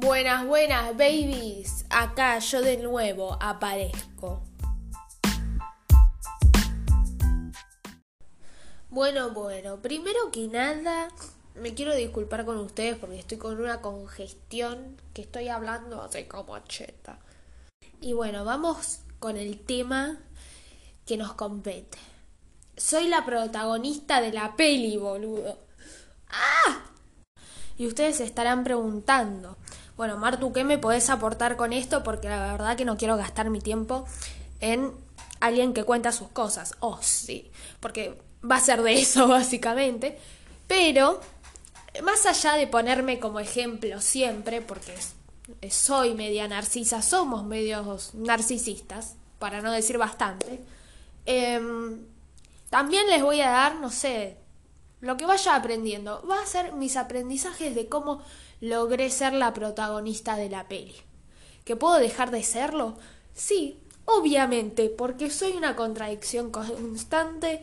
Buenas, buenas, babies. Acá yo de nuevo aparezco. Bueno, bueno, primero que nada, me quiero disculpar con ustedes porque estoy con una congestión que estoy hablando así como cheta. Y bueno, vamos con el tema que nos compete. Soy la protagonista de la peli, boludo. ¡Ah! Y ustedes se estarán preguntando, bueno, Martu, ¿qué me podés aportar con esto? Porque la verdad que no quiero gastar mi tiempo en alguien que cuenta sus cosas. Oh, sí, porque va a ser de eso básicamente. Pero, más allá de ponerme como ejemplo siempre, porque soy media narcisa, somos medios narcisistas, para no decir bastante, em, también les voy a dar, no sé, lo que vaya aprendiendo. Va a ser mis aprendizajes de cómo logré ser la protagonista de la peli. ¿Que puedo dejar de serlo? Sí, obviamente, porque soy una contradicción constante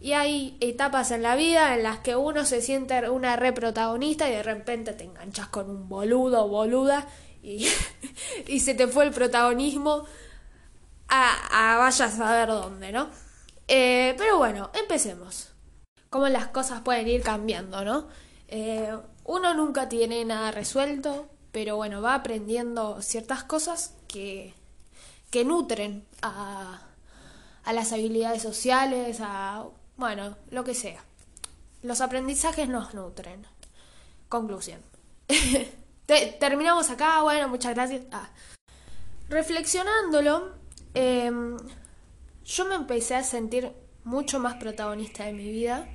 y hay etapas en la vida en las que uno se siente una reprotagonista y de repente te enganchas con un boludo o boluda y, y se te fue el protagonismo a, a vaya a saber dónde, ¿no? Eh, pero bueno, empecemos. Cómo las cosas pueden ir cambiando, ¿no? Eh, uno nunca tiene nada resuelto, pero bueno, va aprendiendo ciertas cosas que, que nutren a, a las habilidades sociales, a, bueno, lo que sea. Los aprendizajes nos nutren. Conclusión. terminamos acá, bueno, muchas gracias. Ah. Reflexionándolo, em, yo me empecé a sentir mucho más protagonista de mi vida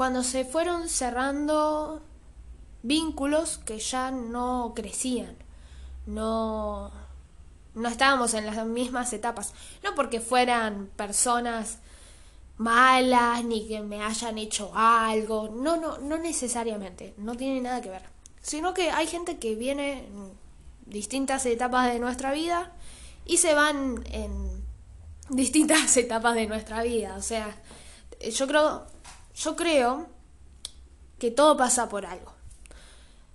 cuando se fueron cerrando vínculos que ya no crecían, no, no estábamos en las mismas etapas, no porque fueran personas malas ni que me hayan hecho algo, no, no, no necesariamente, no tiene nada que ver, sino que hay gente que viene en distintas etapas de nuestra vida y se van en distintas etapas de nuestra vida, o sea, yo creo yo creo que todo pasa por algo.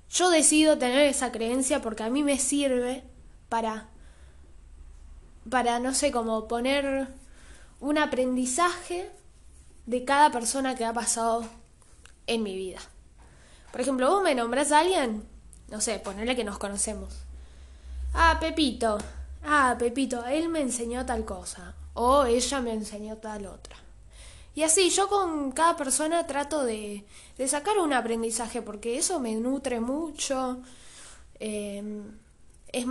Yo decido tener esa creencia porque a mí me sirve para, para, no sé, como poner un aprendizaje de cada persona que ha pasado en mi vida. Por ejemplo, vos me nombrás a alguien, no sé, ponerle que nos conocemos. Ah, Pepito. Ah, Pepito, él me enseñó tal cosa. O ella me enseñó tal otra. Y así, yo con cada persona trato de, de sacar un aprendizaje porque eso me nutre mucho, em, es,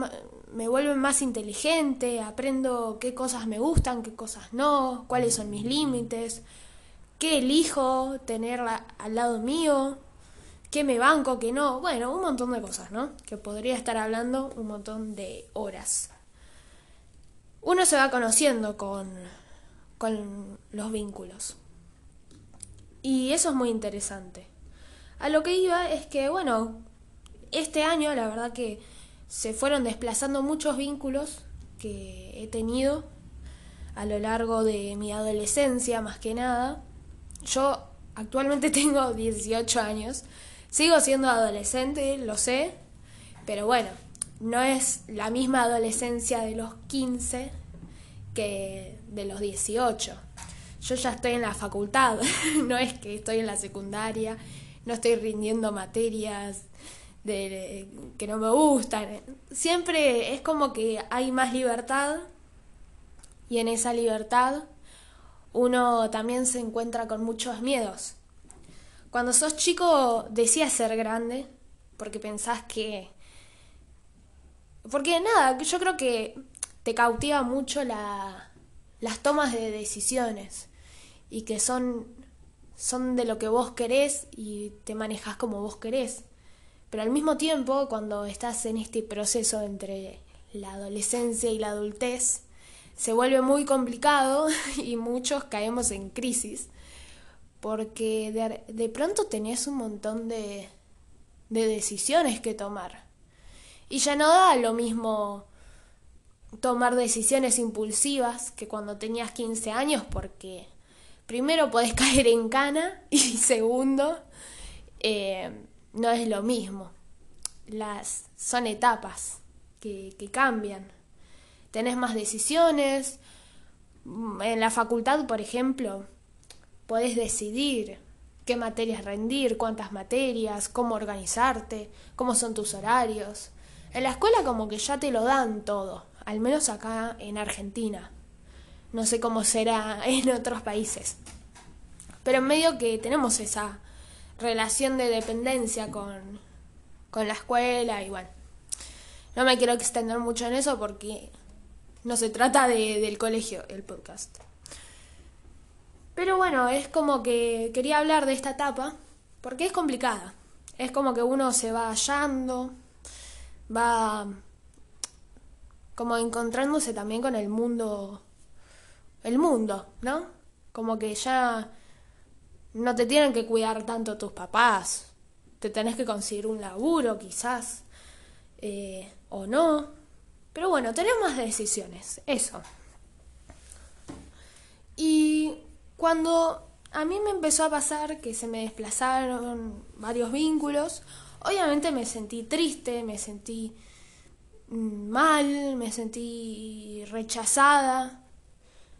me vuelve más inteligente, aprendo qué cosas me gustan, qué cosas no, cuáles son mis límites, qué elijo tener al lado mío, qué me banco, qué no, bueno, un montón de cosas, ¿no? Que podría estar hablando un montón de horas. Uno se va conociendo con con los vínculos. Y eso es muy interesante. A lo que iba es que, bueno, este año la verdad que se fueron desplazando muchos vínculos que he tenido a lo largo de mi adolescencia, más que nada. Yo actualmente tengo 18 años, sigo siendo adolescente, lo sé, pero bueno, no es la misma adolescencia de los 15 que de los 18. Yo ya estoy en la facultad, no es que estoy en la secundaria, no estoy rindiendo materias que no me gustan. Siempre es como que hay más libertad y en esa libertad uno también se encuentra con muchos miedos. Cuando sos chico decías ser grande porque pensás que... Porque nada, yo creo que te cautiva mucho la, las tomas de decisiones y que son, son de lo que vos querés y te manejas como vos querés. Pero al mismo tiempo, cuando estás en este proceso entre la adolescencia y la adultez, se vuelve muy complicado y muchos caemos en crisis porque de, de pronto tenés un montón de, de decisiones que tomar. Y ya no da lo mismo tomar decisiones impulsivas que cuando tenías 15 años porque primero podés caer en cana y segundo eh, no es lo mismo. las son etapas que, que cambian. Tenés más decisiones. En la facultad, por ejemplo, podés decidir qué materias rendir, cuántas materias, cómo organizarte, cómo son tus horarios. En la escuela como que ya te lo dan todo, al menos acá en Argentina. No sé cómo será en otros países. Pero en medio que tenemos esa relación de dependencia con, con la escuela y bueno. No me quiero extender mucho en eso porque no se trata de, del colegio el podcast. Pero bueno, es como que quería hablar de esta etapa porque es complicada. Es como que uno se va hallando, va como encontrándose también con el mundo, el mundo, ¿no? Como que ya no te tienen que cuidar tanto tus papás, te tenés que conseguir un laburo quizás, eh, o no. Pero bueno, tenés más decisiones, eso. Y cuando a mí me empezó a pasar que se me desplazaron varios vínculos, obviamente me sentí triste, me sentí mal, me sentí rechazada,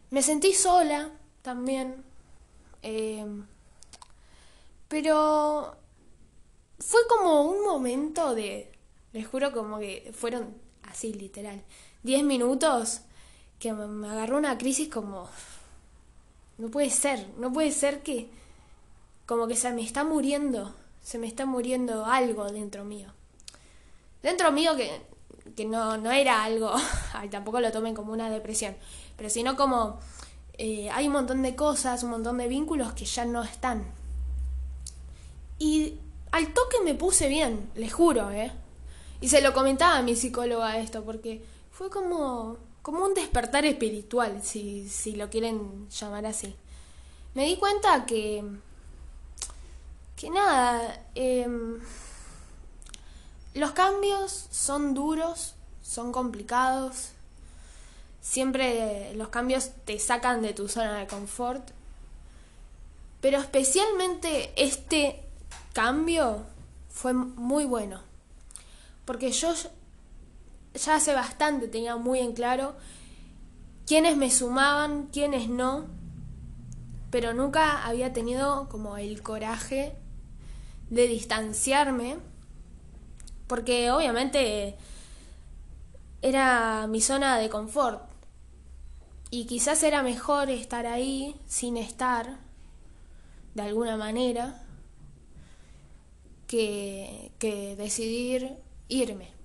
me sentí sola también. Em, pero fue como un momento de, les juro como que fueron así literal, 10 minutos que me agarró una crisis como no puede ser, no puede ser que como que se me está muriendo, se me está muriendo algo dentro mío. Dentro mío que, que no, no era algo, ay, tampoco lo tomen como una depresión, pero sino como eh, hay un montón de cosas, un montón de vínculos que ya no están. Y al toque me puse bien, les juro, ¿eh? Y se lo comentaba a mi psicóloga esto, porque fue como como un despertar espiritual, si, si lo quieren llamar así. Me di cuenta que, que nada, em, los cambios son duros, son complicados, siempre los cambios te sacan de tu zona de confort, pero especialmente este cambio fue muy bueno, porque yo ya hace bastante tenía muy en claro quiénes me sumaban, quiénes no, pero nunca había tenido como el coraje de distanciarme, porque obviamente era mi zona de confort y quizás era mejor estar ahí sin estar de alguna manera que, que decidir irme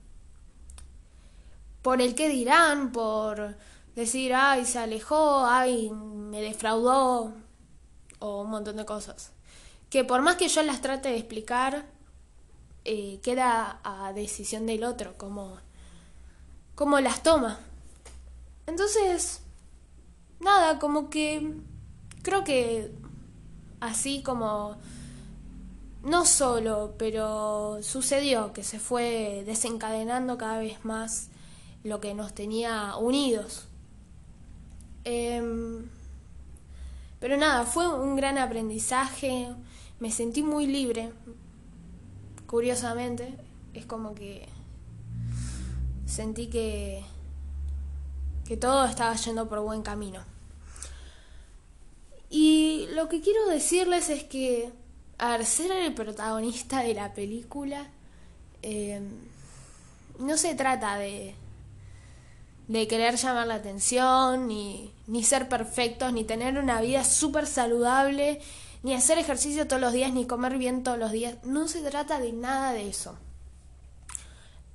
por el que dirán, por decir, ay, se alejó, ay, me defraudó, o un montón de cosas. Que por más que yo las trate de explicar, eh, queda a decisión del otro, como las toma. Entonces, nada, como que creo que así como no solo, pero sucedió que se fue desencadenando cada vez más lo que nos tenía unidos. Em, pero nada, fue un gran aprendizaje, me sentí muy libre, curiosamente, es como que sentí que, que todo estaba yendo por buen camino. Y lo que quiero decirles es que, al ser el protagonista de la película, em, no se trata de, de querer llamar la atención, ni, ni ser perfectos, ni tener una vida súper saludable, ni hacer ejercicio todos los días, ni comer bien todos los días. No se trata de nada de eso.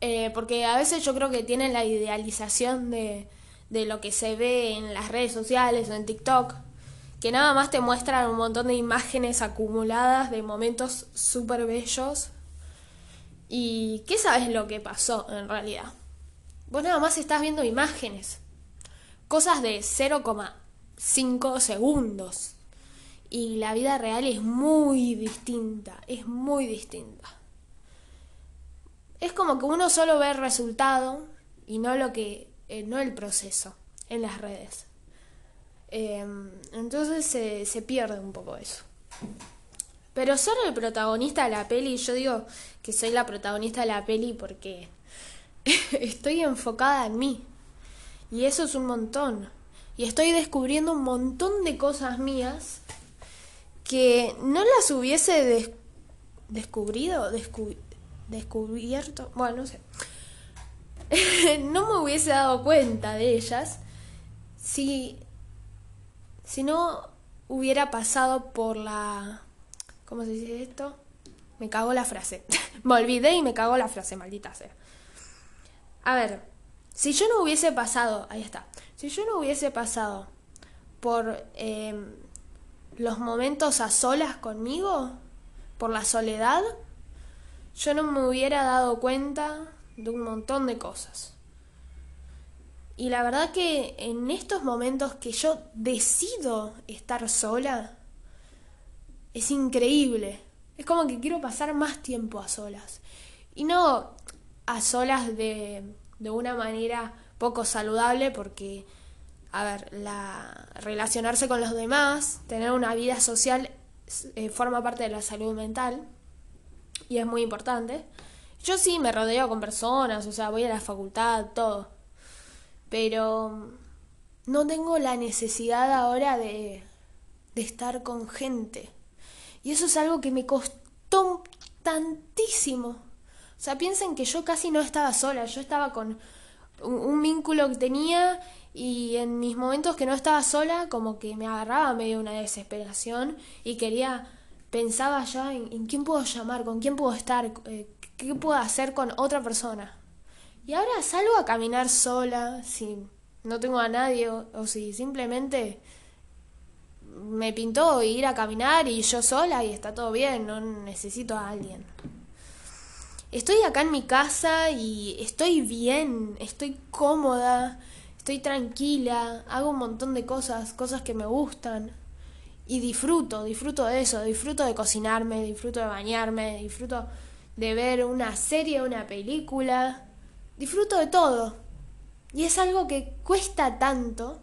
Eh, porque a veces yo creo que tienen la idealización de, de lo que se ve en las redes sociales o en TikTok, que nada más te muestran un montón de imágenes acumuladas de momentos súper bellos. ¿Y qué sabes lo que pasó en realidad? Vos nada más estás viendo imágenes, cosas de 0,5 segundos. Y la vida real es muy distinta, es muy distinta. Es como que uno solo ve el resultado y no lo que, eh, no el proceso en las redes. Em, entonces se, se pierde un poco eso. Pero ser el protagonista de la peli, yo digo que soy la protagonista de la peli porque estoy enfocada en mí. Y eso es un montón. Y estoy descubriendo un montón de cosas mías que no las hubiese descubrido, descubierto, bueno, no sé. no me hubiese dado cuenta de ellas si, si no hubiera pasado por la ¿Cómo se dice esto? Me cago la frase. me olvidé y me cago la frase, maldita sea. A ver, si yo no hubiese pasado, ahí está, si yo no hubiese pasado por em, los momentos a solas conmigo, por la soledad, yo no me hubiera dado cuenta de un montón de cosas. Y la verdad que en estos momentos que yo decido estar sola, es increíble. Es como que quiero pasar más tiempo a solas. Y no a solas de, de una manera poco saludable porque, a ver, la, relacionarse con los demás, tener una vida social eh, forma parte de la salud mental y es muy importante. Yo sí me rodeo con personas, o sea, voy a la facultad, todo. Pero no tengo la necesidad ahora de, de estar con gente. Y eso es algo que me costó tantísimo. O sea, piensen que yo casi no estaba sola, yo estaba con un, vínculo que tenía y en mis momentos que no estaba sola como que me agarraba medio una desesperación y quería, pensaba ya en, quién puedo llamar, con quién puedo estar, eh, qué puedo hacer con otra persona. Y ahora salgo a caminar sola, si no tengo a nadie o si simplemente me pintó ir a caminar y yo sola y está todo bien, no necesito a alguien. Estoy acá en mi casa y estoy bien, estoy cómoda, estoy tranquila, hago un montón de cosas, cosas que me gustan. Y disfruto, disfruto de eso, disfruto de cocinarme, disfruto de bañarme, disfruto de ver una serie, una película, disfruto de todo. Y es algo que cuesta tanto,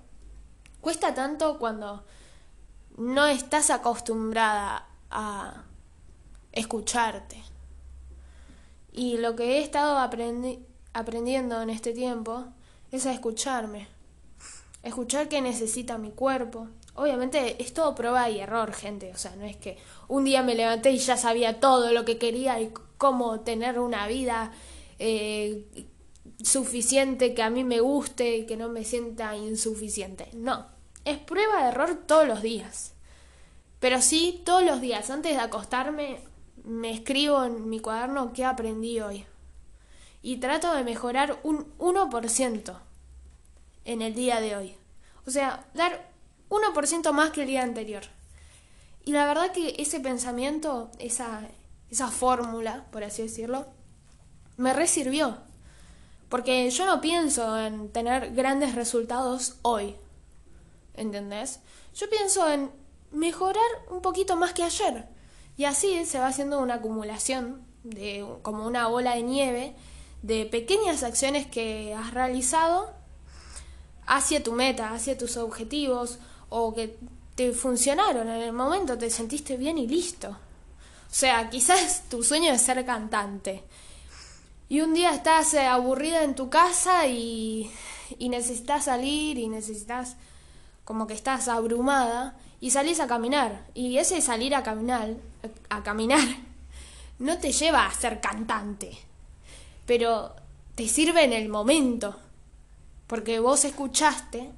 cuesta tanto cuando no estás acostumbrada a escucharte. Y lo que he estado aprendiendo en este tiempo es a escucharme. Escuchar qué necesita mi cuerpo. Obviamente es todo prueba y error, gente. O sea, no es que un día me levanté y ya sabía todo lo que quería y cómo tener una vida eh, suficiente que a mí me guste y que no me sienta insuficiente. No, es prueba de error todos los días. Pero sí, todos los días, antes de acostarme, me escribo en mi cuaderno qué aprendí hoy. Y trato de mejorar un 1% en el día de hoy. O sea, dar 1% más que el día anterior. Y la verdad que ese pensamiento, esa, esa fórmula, por así decirlo, me resirvió. Porque yo no pienso en tener grandes resultados hoy. ¿entendés? Yo pienso en mejorar un poquito más que ayer. Y así se va haciendo una acumulación de como una bola de nieve de pequeñas acciones que has realizado hacia tu meta, hacia tus objetivos o que te funcionaron en el momento, te sentiste bien y listo. O sea, quizás tu sueño es ser cantante. Y un día estás eh, aburrida en tu casa y, y necesitas salir y necesitas como que estás abrumada y salís a caminar. Y ese salir a caminar, a caminar, no te lleva a ser cantante, pero te sirve en el momento, porque vos escuchaste,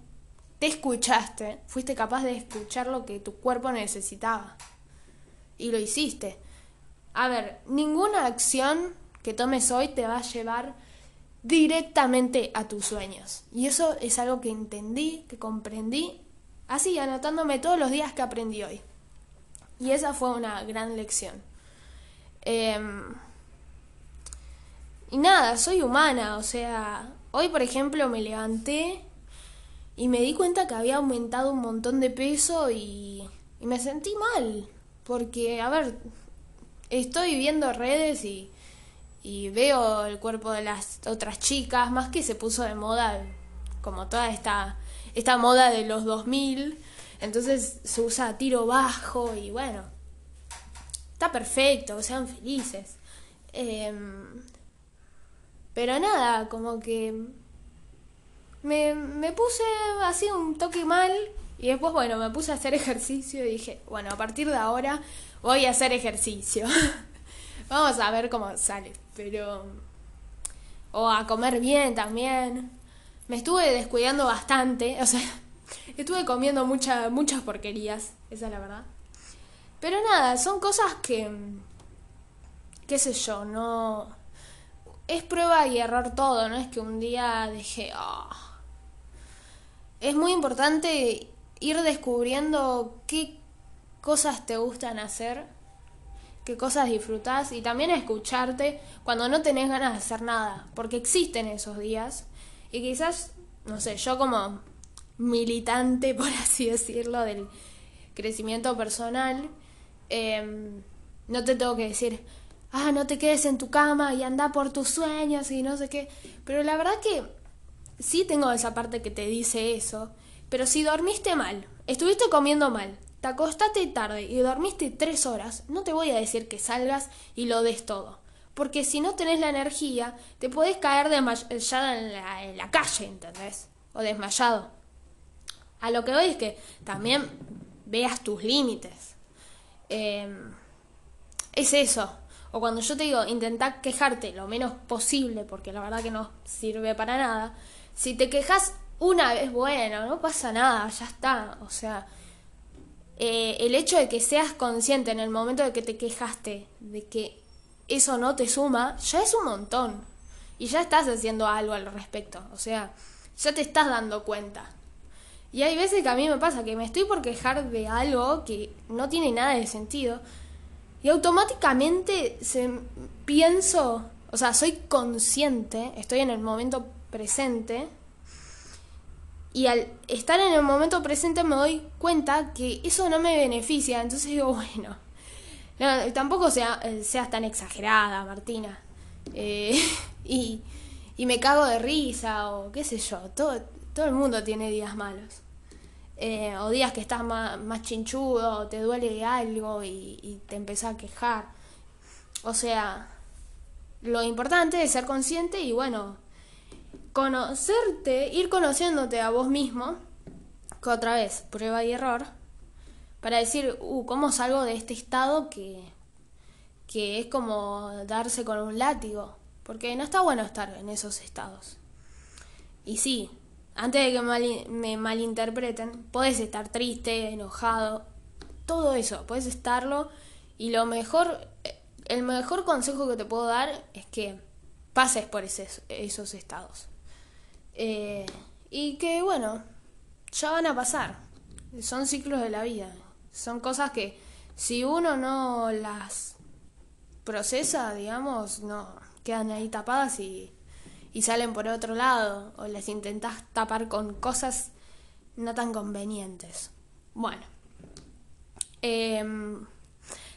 te escuchaste, fuiste capaz de escuchar lo que tu cuerpo necesitaba y lo hiciste. A ver, ninguna acción que tomes hoy te va a llevar directamente a tus sueños. Y eso es algo que entendí, que comprendí, así anotándome todos los días que aprendí hoy. Y esa fue una gran lección. Em, y nada, soy humana, o sea, hoy por ejemplo me levanté y me di cuenta que había aumentado un montón de peso y, me sentí mal, porque, a ver, estoy viendo redes y y veo el cuerpo de las otras chicas, más que se puso de moda como toda esta, esta moda de los 2000, entonces se usa tiro bajo y bueno, está perfecto, sean felices. Em, pero nada, como que me, me puse así un toque mal y después, bueno, me puse a hacer ejercicio y dije, bueno, a partir de ahora voy a hacer ejercicio. Vamos a ver cómo sale, pero... O a comer bien también. Me estuve descuidando bastante, o sea, estuve comiendo mucha, muchas porquerías, esa es la verdad. Pero nada, son cosas que, qué sé yo, no... Es prueba y error todo, no es que un día dije, ah". Es muy importante ir descubriendo qué cosas te gustan hacer, qué cosas disfrutas y también escucharte cuando no tenés ganas de hacer nada, porque existen esos días y quizás, no sé, yo como militante, por así decirlo, del crecimiento personal, Em, no te tengo que decir, ah, no te quedes en tu cama y anda por tus sueños y no sé qué. Pero la verdad que sí tengo esa parte que te dice eso. Pero si dormiste mal, estuviste comiendo mal, te acostaste tarde y dormiste tres horas, no te voy a decir que salgas y lo des todo. Porque si no tenés la energía, te podés caer desmayado en la, en la calle, ¿entendés? O desmayado. A lo que voy es que también veas tus límites. Em, es eso. O cuando yo te digo, intentá quejarte lo menos posible, porque la verdad que no sirve para nada. Si te quejas una vez, bueno, no pasa nada, ya está. O sea, eh, el hecho de que seas consciente en el momento de que te quejaste de que eso no te suma, ya es un montón. Y ya estás haciendo algo al respecto. O sea, ya te estás dando cuenta. Y hay veces que a mí me pasa que me estoy por quejar de algo que no tiene nada de sentido y automáticamente se, pienso, o sea, soy consciente, estoy en el momento presente y al estar en el momento presente me doy cuenta que eso no me beneficia, entonces digo, bueno, tampoco sea, seas tan exagerada, Martina. Eh, y, y me cago de risa o qué sé yo, todo, todo el mundo tiene días malos. Eh, o días que estás más, más chinchudo, te duele algo y, te empezás a quejar. O sea, lo importante es ser consciente y bueno, conocerte, ir conociéndote a vos mismo, que otra vez, prueba y error, para decir, uh, ¿cómo salgo de este estado que, que es como darse con un látigo? Porque no está bueno estar en esos estados. Y sí, antes de que me malinterpreten, puedes estar triste, enojado, todo eso, puedes estarlo y lo mejor, el mejor consejo que te puedo dar es que pases por esos estados. Eh, y que bueno, ya van a pasar, son ciclos de la vida, son cosas que si uno no las procesa, digamos, no quedan ahí tapadas y y salen por otro lado o las intentas tapar con cosas no tan convenientes. Bueno, em,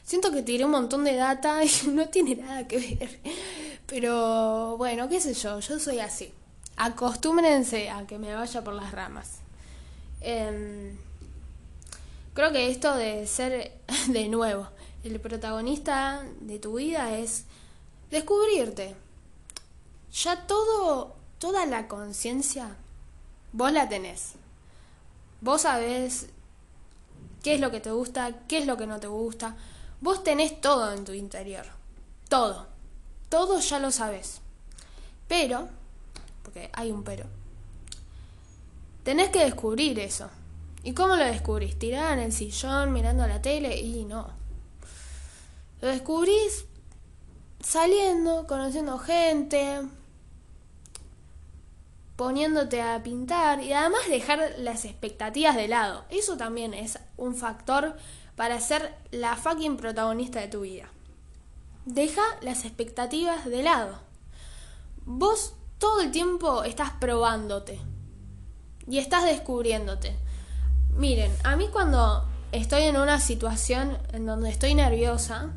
siento que tiré un montón de data y no tiene nada que ver, pero bueno, qué sé yo, yo soy así. Acostúmbrense a que me vaya por las ramas. Em, creo que esto de ser de nuevo el protagonista de tu vida es descubrirte ya todo, toda la conciencia, vos la tenés. Vos sabés qué es lo que te gusta, qué es lo que no te gusta. Vos tenés todo en tu interior. Todo. Todo ya lo sabés. Pero, porque hay un pero, tenés que descubrir eso. ¿Y cómo lo descubrís? ¿Tirada en el sillón mirando la tele? Y no. Lo descubrís saliendo, conociendo gente, poniéndote a pintar y además dejar las expectativas de lado. Eso también es un factor para ser la fucking protagonista de tu vida. Deja las expectativas de lado. Vos todo el tiempo estás probándote y estás descubriéndote. Miren, a mí cuando estoy en una situación en donde estoy nerviosa,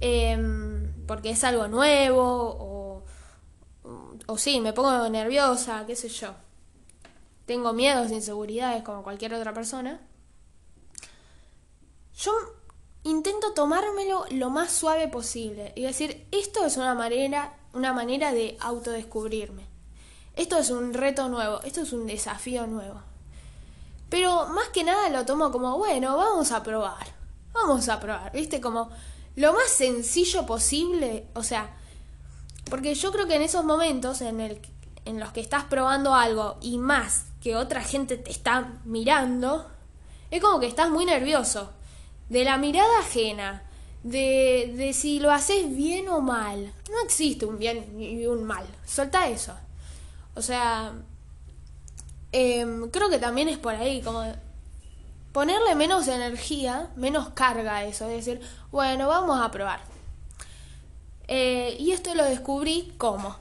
em, porque es algo nuevo o o sí, me pongo nerviosa, qué sé yo. Tengo miedos, inseguridades como cualquier otra persona. Yo intento tomármelo lo más suave posible y decir, esto es una manera, una manera de autodescubrirme. Esto es un reto nuevo, esto es un desafío nuevo. Pero más que nada lo tomo como, bueno, vamos a probar. Vamos a probar, ¿viste? Como lo más sencillo posible, o sea, porque yo creo que en esos momentos en, el, en los que estás probando algo y más que otra gente te está mirando, es como que estás muy nervioso. De la mirada ajena, de, de si lo haces bien o mal. No existe un bien y un mal. Solta eso. O sea, em, creo que también es por ahí, como ponerle menos energía, menos carga a eso, es decir, bueno, vamos a probar. Eh, y esto lo descubrí como.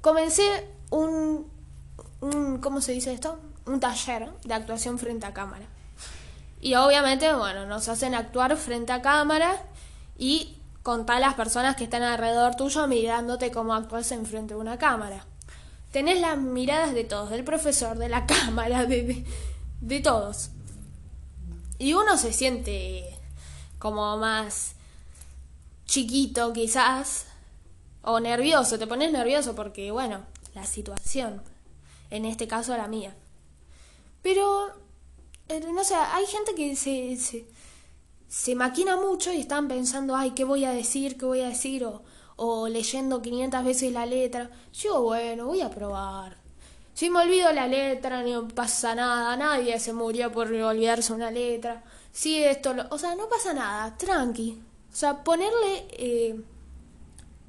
Comencé un, un, ¿cómo se dice esto? Un taller de actuación frente a cámara. Y obviamente, bueno, nos hacen actuar frente a cámara y con tal las personas que están alrededor tuyo mirándote cómo actúas en frente de una cámara tenés las miradas de todos, del profesor, de la cámara, de, de, todos. Y uno se siente como más chiquito quizás, o nervioso, te pones nervioso porque, bueno, la situación, en este caso la mía. Pero, eh, no sé, hay gente que se, se, se maquina mucho y están pensando, ay, ¿qué voy a decir? ¿Qué voy a decir? O, o leyendo 500 veces la letra. Yo, bueno, voy a probar. Si me olvido la letra, no pasa nada. Nadie se murió por olvidarse una letra. Si esto, o sea, no pasa nada. Tranqui. O sea, ponerle eh,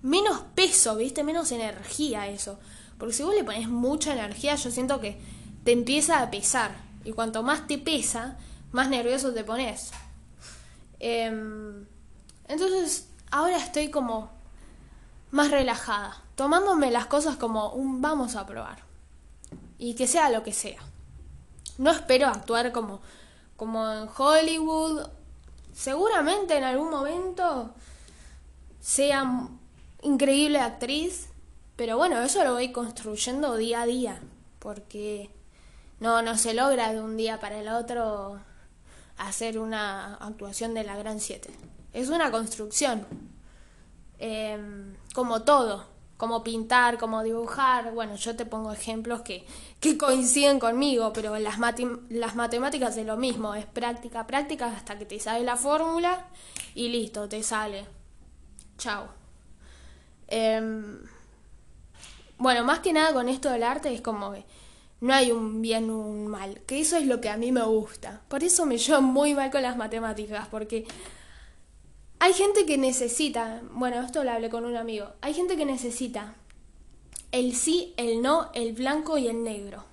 menos peso, ¿viste? Menos energía a eso. Porque si vos le pones mucha energía, yo siento que te empieza a pesar. Y cuanto más te pesa, más nervioso te pones. Em, entonces, ahora estoy como más relajada, tomándome las cosas como un vamos a probar. Y que sea lo que sea. No espero actuar como, como en Hollywood. Seguramente en algún momento sea increíble actriz, pero bueno, eso lo voy construyendo día a día, porque no, no se logra de un día para el otro hacer una actuación de la Gran 7. Es una construcción. Em, como todo, como pintar, como dibujar. Bueno, yo te pongo ejemplos que, que coinciden conmigo, pero las, las matemáticas es lo mismo, es práctica, práctica hasta que te sale la fórmula y listo, te sale. Chao. Em, bueno, más que nada con esto del arte es como que no hay un bien un mal, que eso es lo que a mí me gusta. Por eso me llevo muy mal con las matemáticas, porque hay gente que necesita, bueno, esto lo hablé con un amigo, hay gente que necesita el sí, el no, el blanco y el negro.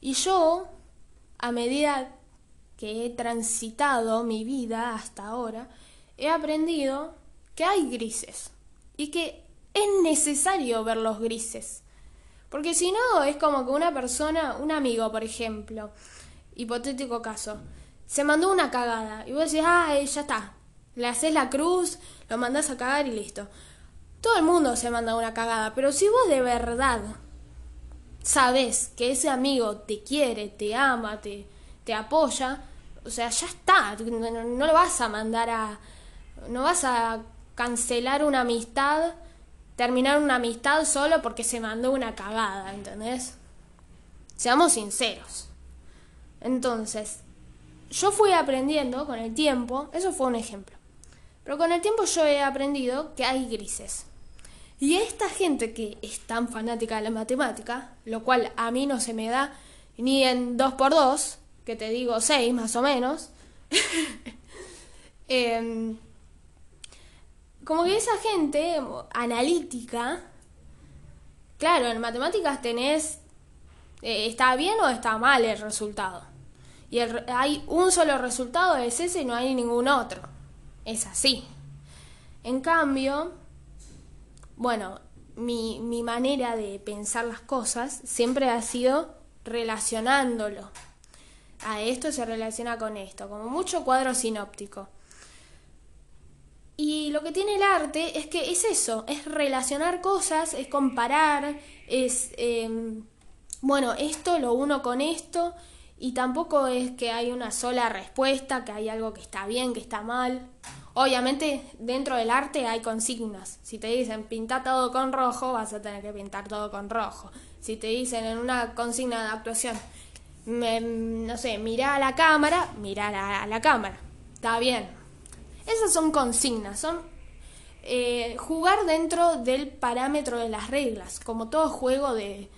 Y yo, a medida que he transitado mi vida hasta ahora, he aprendido que hay grises y que es necesario ver los grises. Porque si no, es como que una persona, un amigo, por ejemplo, hipotético caso, se mandó una cagada y vos decís, ah, ya está, le haces la cruz, lo mandas a cagar y listo. Todo el mundo se manda una cagada, pero si vos de verdad sabes que ese amigo te quiere, te ama, te, te apoya, o sea, ya está, no, no lo vas a mandar a... no vas a cancelar una amistad, terminar una amistad solo porque se mandó una cagada, ¿entendés? Seamos sinceros. Entonces, yo fui aprendiendo con el tiempo, eso fue un ejemplo. Pero con el tiempo yo he aprendido que hay grises. Y esta gente que es tan fanática de la matemática, lo cual a mí no se me da ni en 2x2, que te digo 6 más o menos, em, como que esa gente analítica, claro, en matemáticas tenés, eh, está bien o está mal el resultado. Y hay un solo resultado, es ese y no hay ningún otro es así. En cambio, bueno, mi, mi manera de pensar las cosas siempre ha sido relacionándolo. A esto se relaciona con esto, como mucho cuadro sinóptico. Y lo que tiene el arte es que es eso, es relacionar cosas, es comparar, es, em, bueno, esto lo uno con esto y tampoco es que hay una sola respuesta, que hay algo que está bien, que está mal. Obviamente dentro del arte hay consignas. Si te dicen pinta todo con rojo, vas a tener que pintar todo con rojo. Si te dicen en una consigna de actuación, no sé, mira a la cámara, mira a la, cámara. Está bien. Esas son consignas, son eh, jugar dentro del parámetro de las reglas, como todo juego de,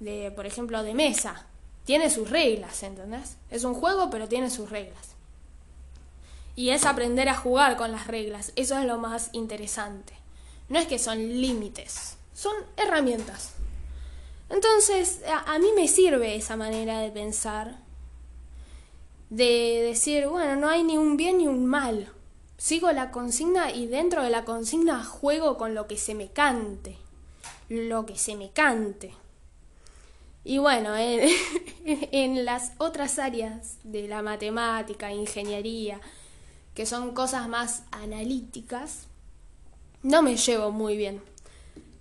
de, por ejemplo, de mesa tiene sus reglas, ¿entendés? Es un juego, pero tiene sus reglas. Y es aprender a jugar con las reglas. Eso es lo más interesante. No es que son límites, son herramientas. Entonces, a, mí me sirve esa manera de pensar. De decir, bueno, no hay ni un bien ni un mal. Sigo la consigna y dentro de la consigna juego con lo que se me cante. Lo que se me cante. Y bueno, en, las otras áreas de la matemática, ingeniería, que son cosas más analíticas, no me llevo muy bien.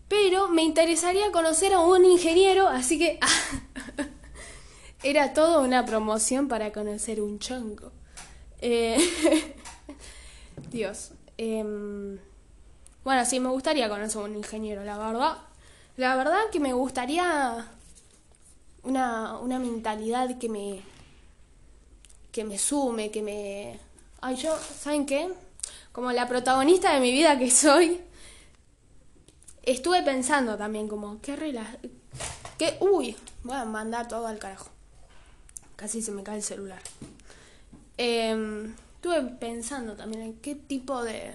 Pero me interesaría conocer a un ingeniero, así que era todo una promoción para conocer un chongo. Eh, Dios. Em, bueno, sí, me gustaría conocer a un ingeniero, la verdad. La verdad que me gustaría una, una mentalidad que me, que me sume, que me... Ay, yo, ¿saben qué? Como la protagonista de mi vida que soy, estuve pensando también como, ¿qué reglas? ¿Qué? Uy, voy a mandar todo al carajo. Casi se me cae el celular. Em, estuve pensando también en qué tipo de,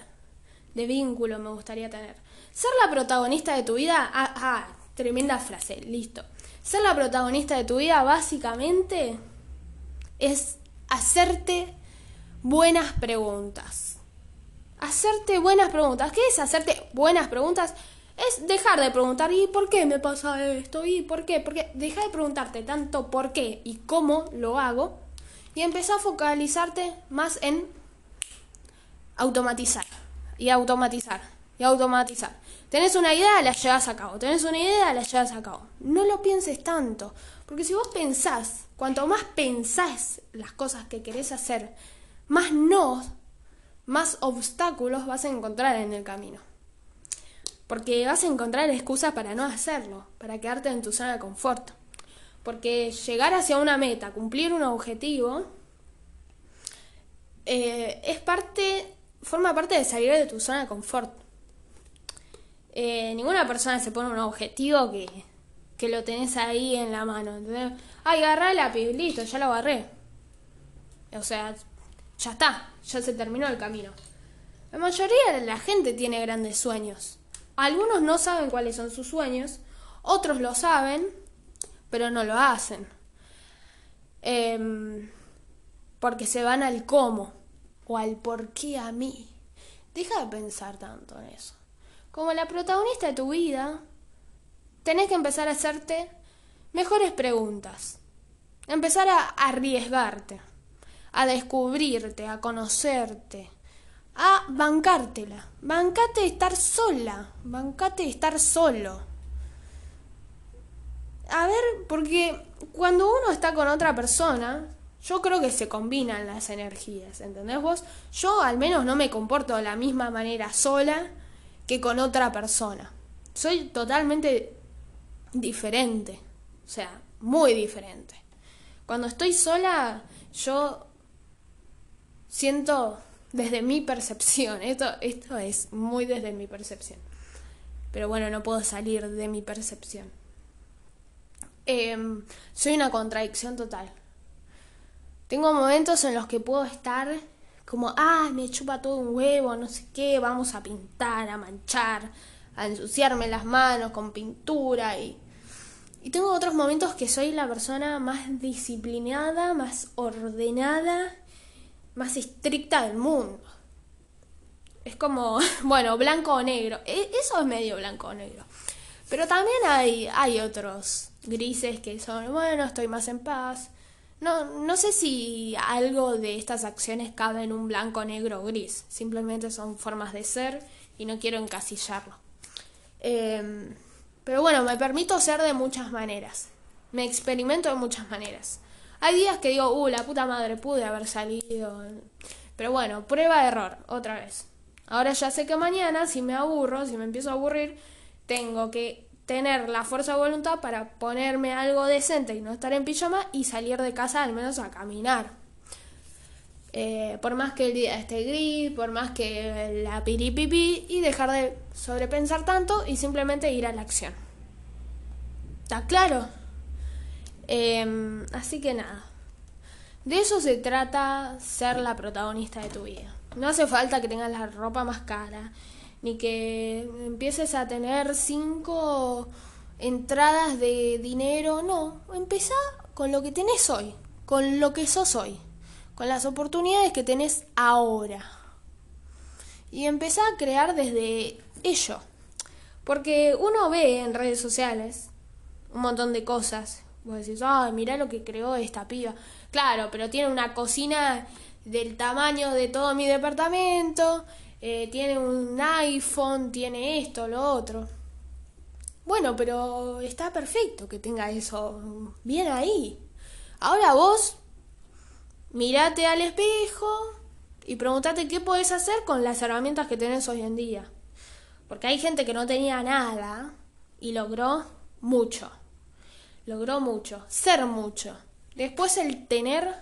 de vínculo me gustaría tener. Ser la protagonista de tu vida, ah, ah tremenda frase, listo. Ser la protagonista de tu vida básicamente es hacerte buenas preguntas. Hacerte buenas preguntas. ¿Qué es hacerte buenas preguntas? Es dejar de preguntar, ¿y por qué me pasa esto? ¿Y por qué? Porque deja de preguntarte tanto por qué y cómo lo hago y empezar a focalizarte más en automatizar y automatizar y automatizar. Tenés una idea, la llevas a cabo. Tenés una idea, la llevas a cabo. No lo pienses tanto. Porque si vos pensás, cuanto más pensás las cosas que querés hacer, más no, más obstáculos vas a encontrar en el camino. Porque vas a encontrar excusas para no hacerlo, para quedarte en tu zona de confort. Porque llegar hacia una meta, cumplir un objetivo, eh, es parte, forma parte de salir de tu zona de confort. Eh, ninguna persona se pone un objetivo que, que lo tenés ahí en la mano. ¿entendés? Ay, agarrá el lápiz, listo, ya lo agarré. O sea, ya está, ya se terminó el camino. La mayoría de la gente tiene grandes sueños. Algunos no saben cuáles son sus sueños, otros lo saben, pero no lo hacen. Em, porque se van al cómo o al por qué a mí. Deja de pensar tanto en eso como la protagonista de tu vida, tenés que empezar a hacerte mejores preguntas. Empezar a arriesgarte, a descubrirte, a conocerte, a bancártela. Bancate estar sola, bancate estar solo. A ver, porque cuando uno está con otra persona, yo creo que se combinan las energías, ¿entendés vos? Yo al menos no me comporto de la misma manera sola que con otra persona. Soy totalmente diferente, o sea, muy diferente. Cuando estoy sola, yo siento desde mi percepción, esto, esto es muy desde mi percepción, pero bueno, no puedo salir de mi percepción. Em, soy una contradicción total. Tengo momentos en los que puedo estar como, ah, me chupa todo un huevo, no sé qué, vamos a pintar, a manchar, a ensuciarme las manos con pintura y... Y tengo otros momentos que soy la persona más disciplinada, más ordenada, más estricta del mundo. Es como, bueno, blanco o negro. E, eso es medio blanco o negro. Pero también hay, hay otros grises que son, bueno, estoy más en paz, no, no sé si algo de estas acciones cabe en un blanco, negro o gris. Simplemente son formas de ser y no quiero encasillarlo. Em, pero bueno, me permito ser de muchas maneras. Me experimento de muchas maneras. Hay días que digo, uh, la puta madre, pude haber salido. Pero bueno, prueba de error, otra vez. Ahora ya sé que mañana, si me aburro, si me empiezo a aburrir, tengo que tener la fuerza de voluntad para ponerme algo decente y no estar en pijama y salir de casa al menos a caminar. Eh, por más que el día esté gris, por más que la piripipi y dejar de sobrepensar tanto y simplemente ir a la acción. ¿Está claro? Em, así que nada. De eso se trata ser la protagonista de tu vida. No hace falta que tengas la ropa más cara, ni que empieces a tener cinco entradas de dinero. No, empezá con lo que tenés hoy, con lo que sos hoy, con las oportunidades que tenés ahora. Y empezá a crear desde ello. Porque uno ve en redes sociales un montón de cosas. Vos decís, ay, mirá lo que creó esta piba. Claro, pero tiene una cocina del tamaño de todo mi departamento, eh, tiene un iPhone, tiene esto, lo otro. Bueno, pero está perfecto que tenga eso bien ahí. Ahora vos, mirate al espejo y pregúntate qué podés hacer con las herramientas que tenés hoy en día. Porque hay gente que no tenía nada y logró mucho. Logró mucho, ser mucho. Después el tener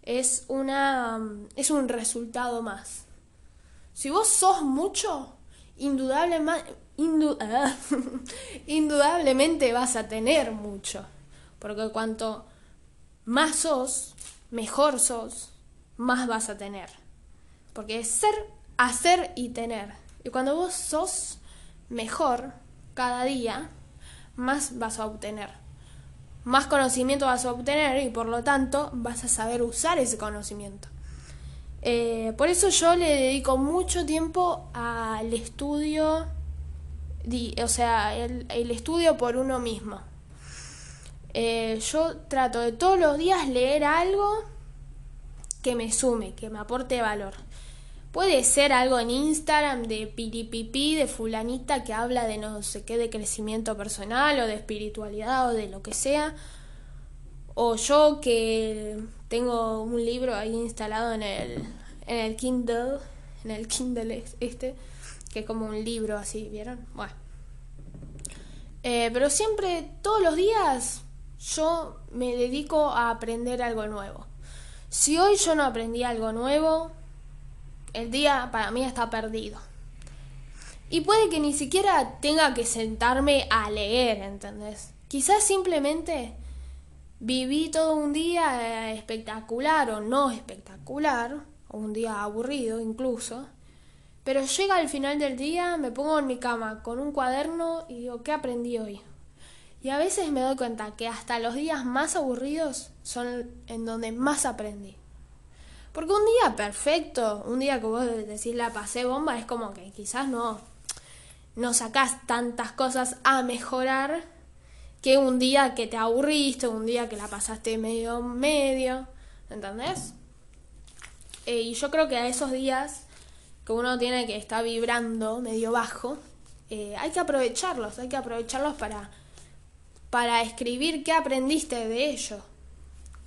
es una es un resultado más. Si vos sos mucho, indudablemente vas a tener mucho. Porque cuanto más sos, mejor sos, más vas a tener. Porque es ser, hacer y tener. Y cuando vos sos mejor cada día, más vas a obtener más conocimiento vas a obtener y por lo tanto vas a saber usar ese conocimiento. Eh, por eso yo le dedico mucho tiempo al estudio, o sea, el, estudio por uno mismo. Eh, yo trato de todos los días leer algo que me sume, que me aporte valor. Puede ser algo en Instagram de piripipi, de fulanita que habla de no sé qué, de crecimiento personal o de espiritualidad o de lo que sea. O yo que tengo un libro ahí instalado en el, en el Kindle, en el Kindle este, que es como un libro así, ¿vieron? Bueno. Eh, pero siempre, todos los días, yo me dedico a aprender algo nuevo. Si hoy yo no aprendí algo nuevo, el día para mí está perdido. Y puede que ni siquiera tenga que sentarme a leer, ¿entendés? Quizás simplemente viví todo un día eh, espectacular o no espectacular, o un día aburrido incluso, pero llega al final del día, me pongo en mi cama con un cuaderno y digo, ¿qué aprendí hoy? Y a veces me doy cuenta que hasta los días más aburridos son en donde más aprendí. Porque un día perfecto, un día que vos decís la pasé bomba, es como que quizás no, no sacás tantas cosas a mejorar que un día que te aburriste, un día que la pasaste medio medio, ¿entendés? Eh, y yo creo que a esos días que uno tiene que estar vibrando medio bajo, eh, hay que aprovecharlos, hay que aprovecharlos para, para escribir qué aprendiste de ellos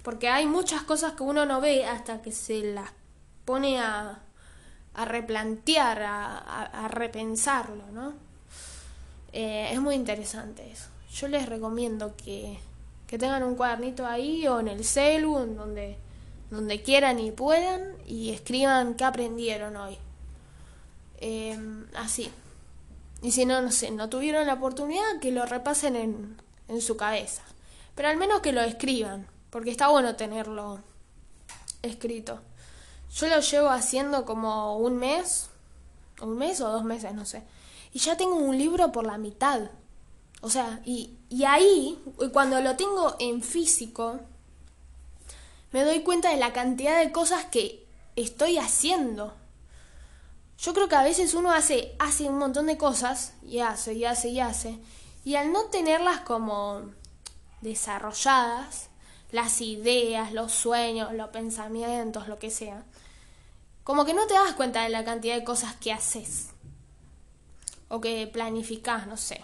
porque hay muchas cosas que uno no ve hasta que se las pone a, replantear, a, repensarlo, ¿no? Eh, es muy interesante eso. Yo les recomiendo que, que tengan un cuadernito ahí o en el celu, donde, donde quieran y puedan, y escriban qué aprendieron hoy. Em, así. Y si no, no sé, no tuvieron la oportunidad, que lo repasen en, en su cabeza. Pero al menos que lo escriban porque está bueno tenerlo escrito. Yo lo llevo haciendo como un mes, un mes o dos meses, no sé. Y ya tengo un libro por la mitad. O sea, y, y ahí, cuando lo tengo en físico, me doy cuenta de la cantidad de cosas que estoy haciendo. Yo creo que a veces uno hace, hace un montón de cosas y hace y hace y hace. Y al no tenerlas como desarrolladas, las ideas, los sueños, los pensamientos, lo que sea, como que no te das cuenta de la cantidad de cosas que haces o que planificás, no sé.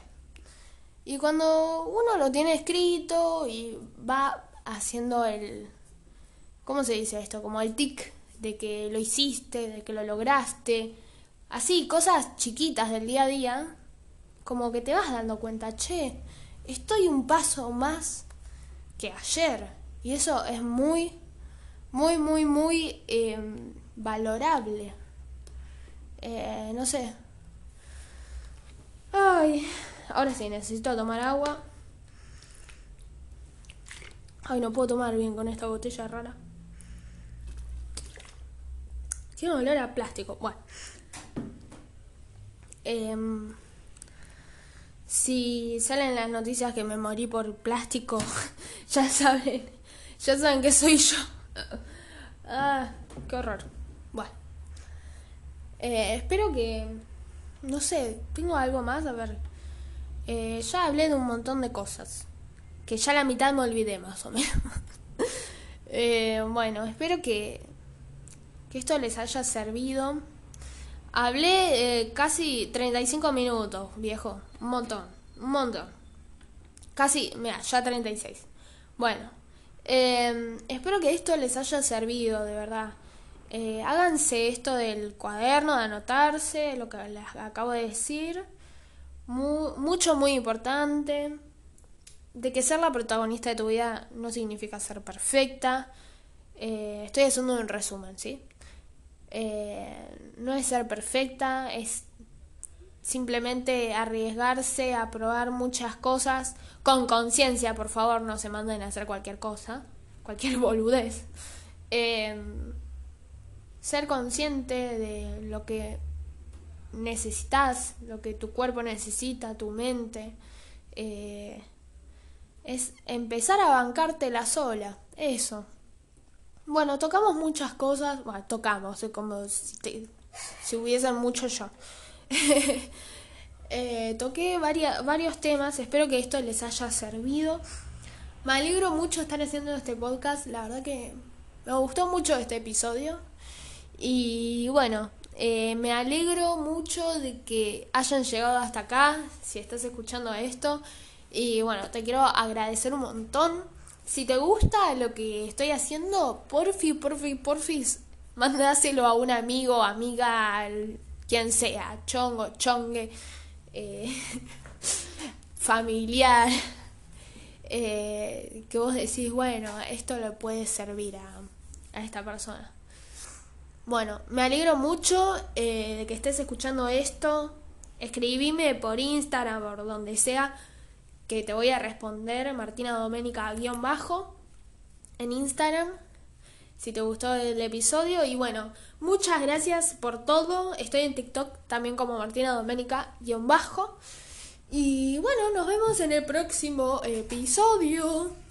Y cuando uno lo tiene escrito y va haciendo el, ¿cómo se dice esto? Como el tic de que lo hiciste, de que lo lograste. Así, cosas chiquitas del día a día, como que te vas dando cuenta, che, estoy un paso más que ayer. Y eso es muy, muy, muy, muy em, valorable. Eh, no sé. Ay, ahora sí, necesito tomar agua. Ay, no puedo tomar bien con esta botella rara. Tiene olor a plástico. Bueno. Em, si salen las noticias que me morí por plástico, ya saben. Ya saben que soy yo. ah, qué horror. Bueno. Eh, espero que... No sé, tengo algo más. A ver. Eh, ya hablé de un montón de cosas. Que ya la mitad me olvidé más o menos. eh, bueno, espero que que esto les haya servido. Hablé eh, casi 35 minutos, viejo. Un montón, un montón. Casi, mira, ya 36. Bueno, em, espero que esto les haya servido, de verdad. Eh, háganse esto del cuaderno, de anotarse, lo que les acabo de decir. Mucho, muy importante. De que ser la protagonista de tu vida no significa ser perfecta. Eh, estoy haciendo un resumen, ¿sí? Eh, no es ser perfecta, es simplemente arriesgarse a probar muchas cosas con conciencia, por favor, no se manden a hacer cualquier cosa, cualquier boludez. Em, ser consciente de lo que necesitas, lo que tu cuerpo necesita, tu mente. Eh, es empezar a bancártela sola, eso. Bueno, tocamos muchas cosas. Bueno, tocamos, como si, si hubiesen mucho yo. eh, toqué varios temas, espero que esto les haya servido. Me alegro mucho estar haciendo este podcast, la verdad que me gustó mucho este episodio. Y bueno, eh, me alegro mucho de que hayan llegado hasta acá, si estás escuchando esto. Y bueno, te quiero agradecer un montón si te gusta lo que estoy haciendo, porfi, porfi, porfis, mandáselo a un amigo, amiga, quien sea, chongo, chongue, eh, familiar, eh, que vos decís, bueno, esto le puede servir a, a esta persona. Bueno, me alegro mucho eh, de que estés escuchando esto. Escribime por Instagram, por donde sea que te voy a responder, Martina Doménica bajo, en Instagram, si te gustó el episodio. Y bueno, muchas gracias por todo. Estoy en TikTok también como Martina Doménica bajo. Y bueno, nos vemos en el próximo episodio.